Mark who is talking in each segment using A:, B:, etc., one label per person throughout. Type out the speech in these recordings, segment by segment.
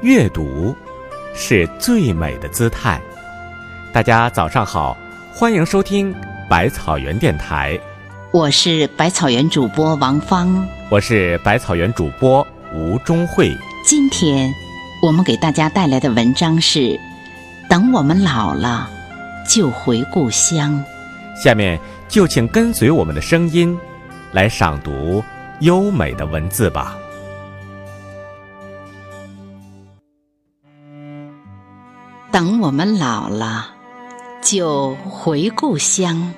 A: 阅读是最美的姿态。大家早上好，欢迎收听百草园电台，
B: 我是百草园主播王芳，
A: 我是百草园主播吴忠慧。
B: 今天我们给大家带来的文章是：等我们老了，就回故乡。
A: 下面就请跟随我们的声音，来赏读优美的文字吧。
B: 等我们老了，就回故乡，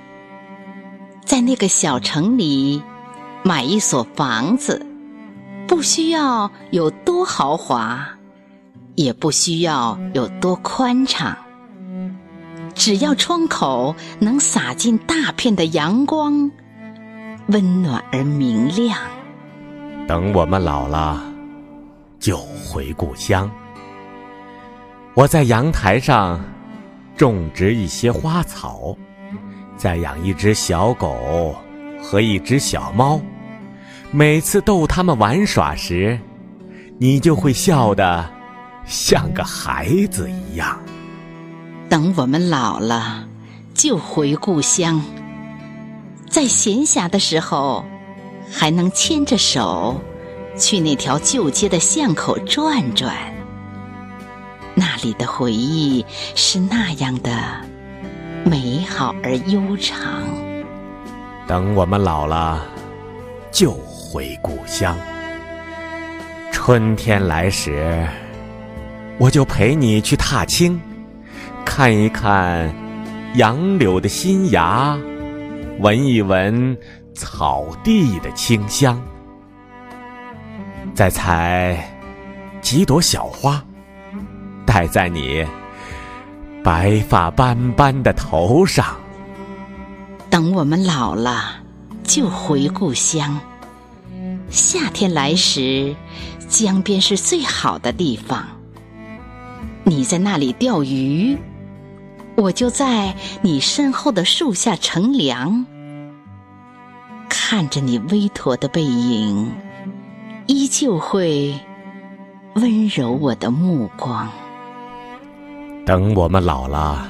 B: 在那个小城里买一所房子，不需要有多豪华，也不需要有多宽敞，只要窗口能洒进大片的阳光，温暖而明亮。
A: 等我们老了，就回故乡。我在阳台上种植一些花草，再养一只小狗和一只小猫。每次逗它们玩耍时，你就会笑得像个孩子一样。
B: 等我们老了，就回故乡。在闲暇的时候，还能牵着手去那条旧街的巷口转转。里的回忆是那样的美好而悠长。
A: 等我们老了，就回故乡。春天来时，我就陪你去踏青，看一看杨柳的新芽，闻一闻草地的清香，再采几朵小花。戴在你白发斑斑的头上。
B: 等我们老了，就回故乡。夏天来时，江边是最好的地方。你在那里钓鱼，我就在你身后的树下乘凉，看着你微驼的背影，依旧会温柔我的目光。
A: 等我们老了，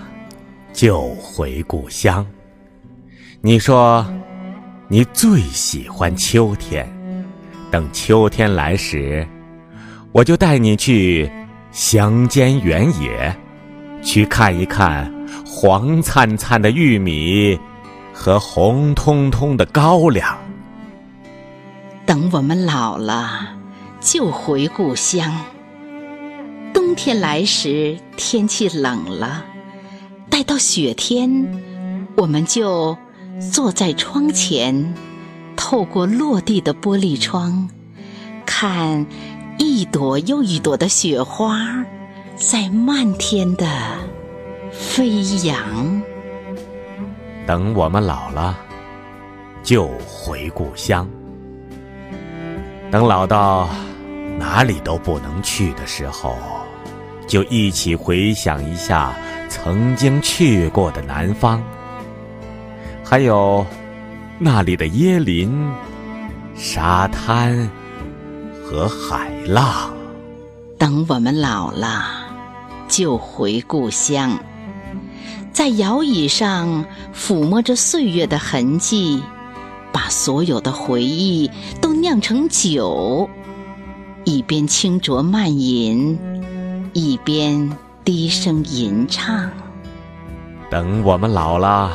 A: 就回故乡。你说，你最喜欢秋天。等秋天来时，我就带你去乡间原野，去看一看黄灿灿的玉米和红彤彤的高粱。
B: 等我们老了，就回故乡。冬天来时，天气冷了，待到雪天，我们就坐在窗前，透过落地的玻璃窗，看一朵又一朵的雪花在漫天的飞扬。
A: 等我们老了，就回故乡。等老到哪里都不能去的时候。就一起回想一下曾经去过的南方，还有那里的椰林、沙滩和海浪。
B: 等我们老了，就回故乡，在摇椅上抚摸着岁月的痕迹，把所有的回忆都酿成酒，一边轻酌慢饮。一边低声吟唱，
A: 等我们老了，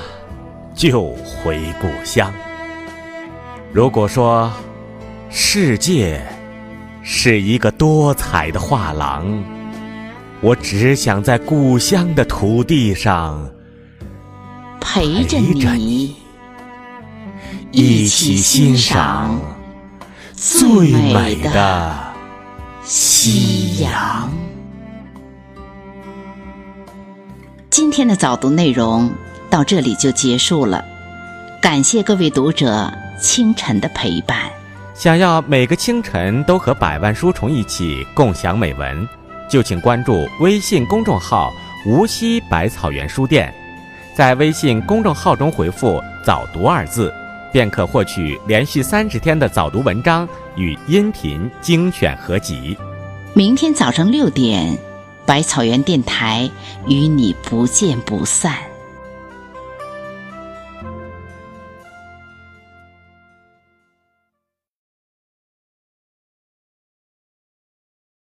A: 就回故乡。如果说世界是一个多彩的画廊，我只想在故乡的土地上
B: 陪着你，
A: 一起欣赏最美的夕阳。
B: 今天的早读内容到这里就结束了，感谢各位读者清晨的陪伴。
A: 想要每个清晨都和百万书虫一起共享美文，就请关注微信公众号“无锡百草园书店”，在微信公众号中回复“早读”二字，便可获取连续三十天的早读文章与音频精选合集。
B: 明天早上六点，百草园电台与你不见不散。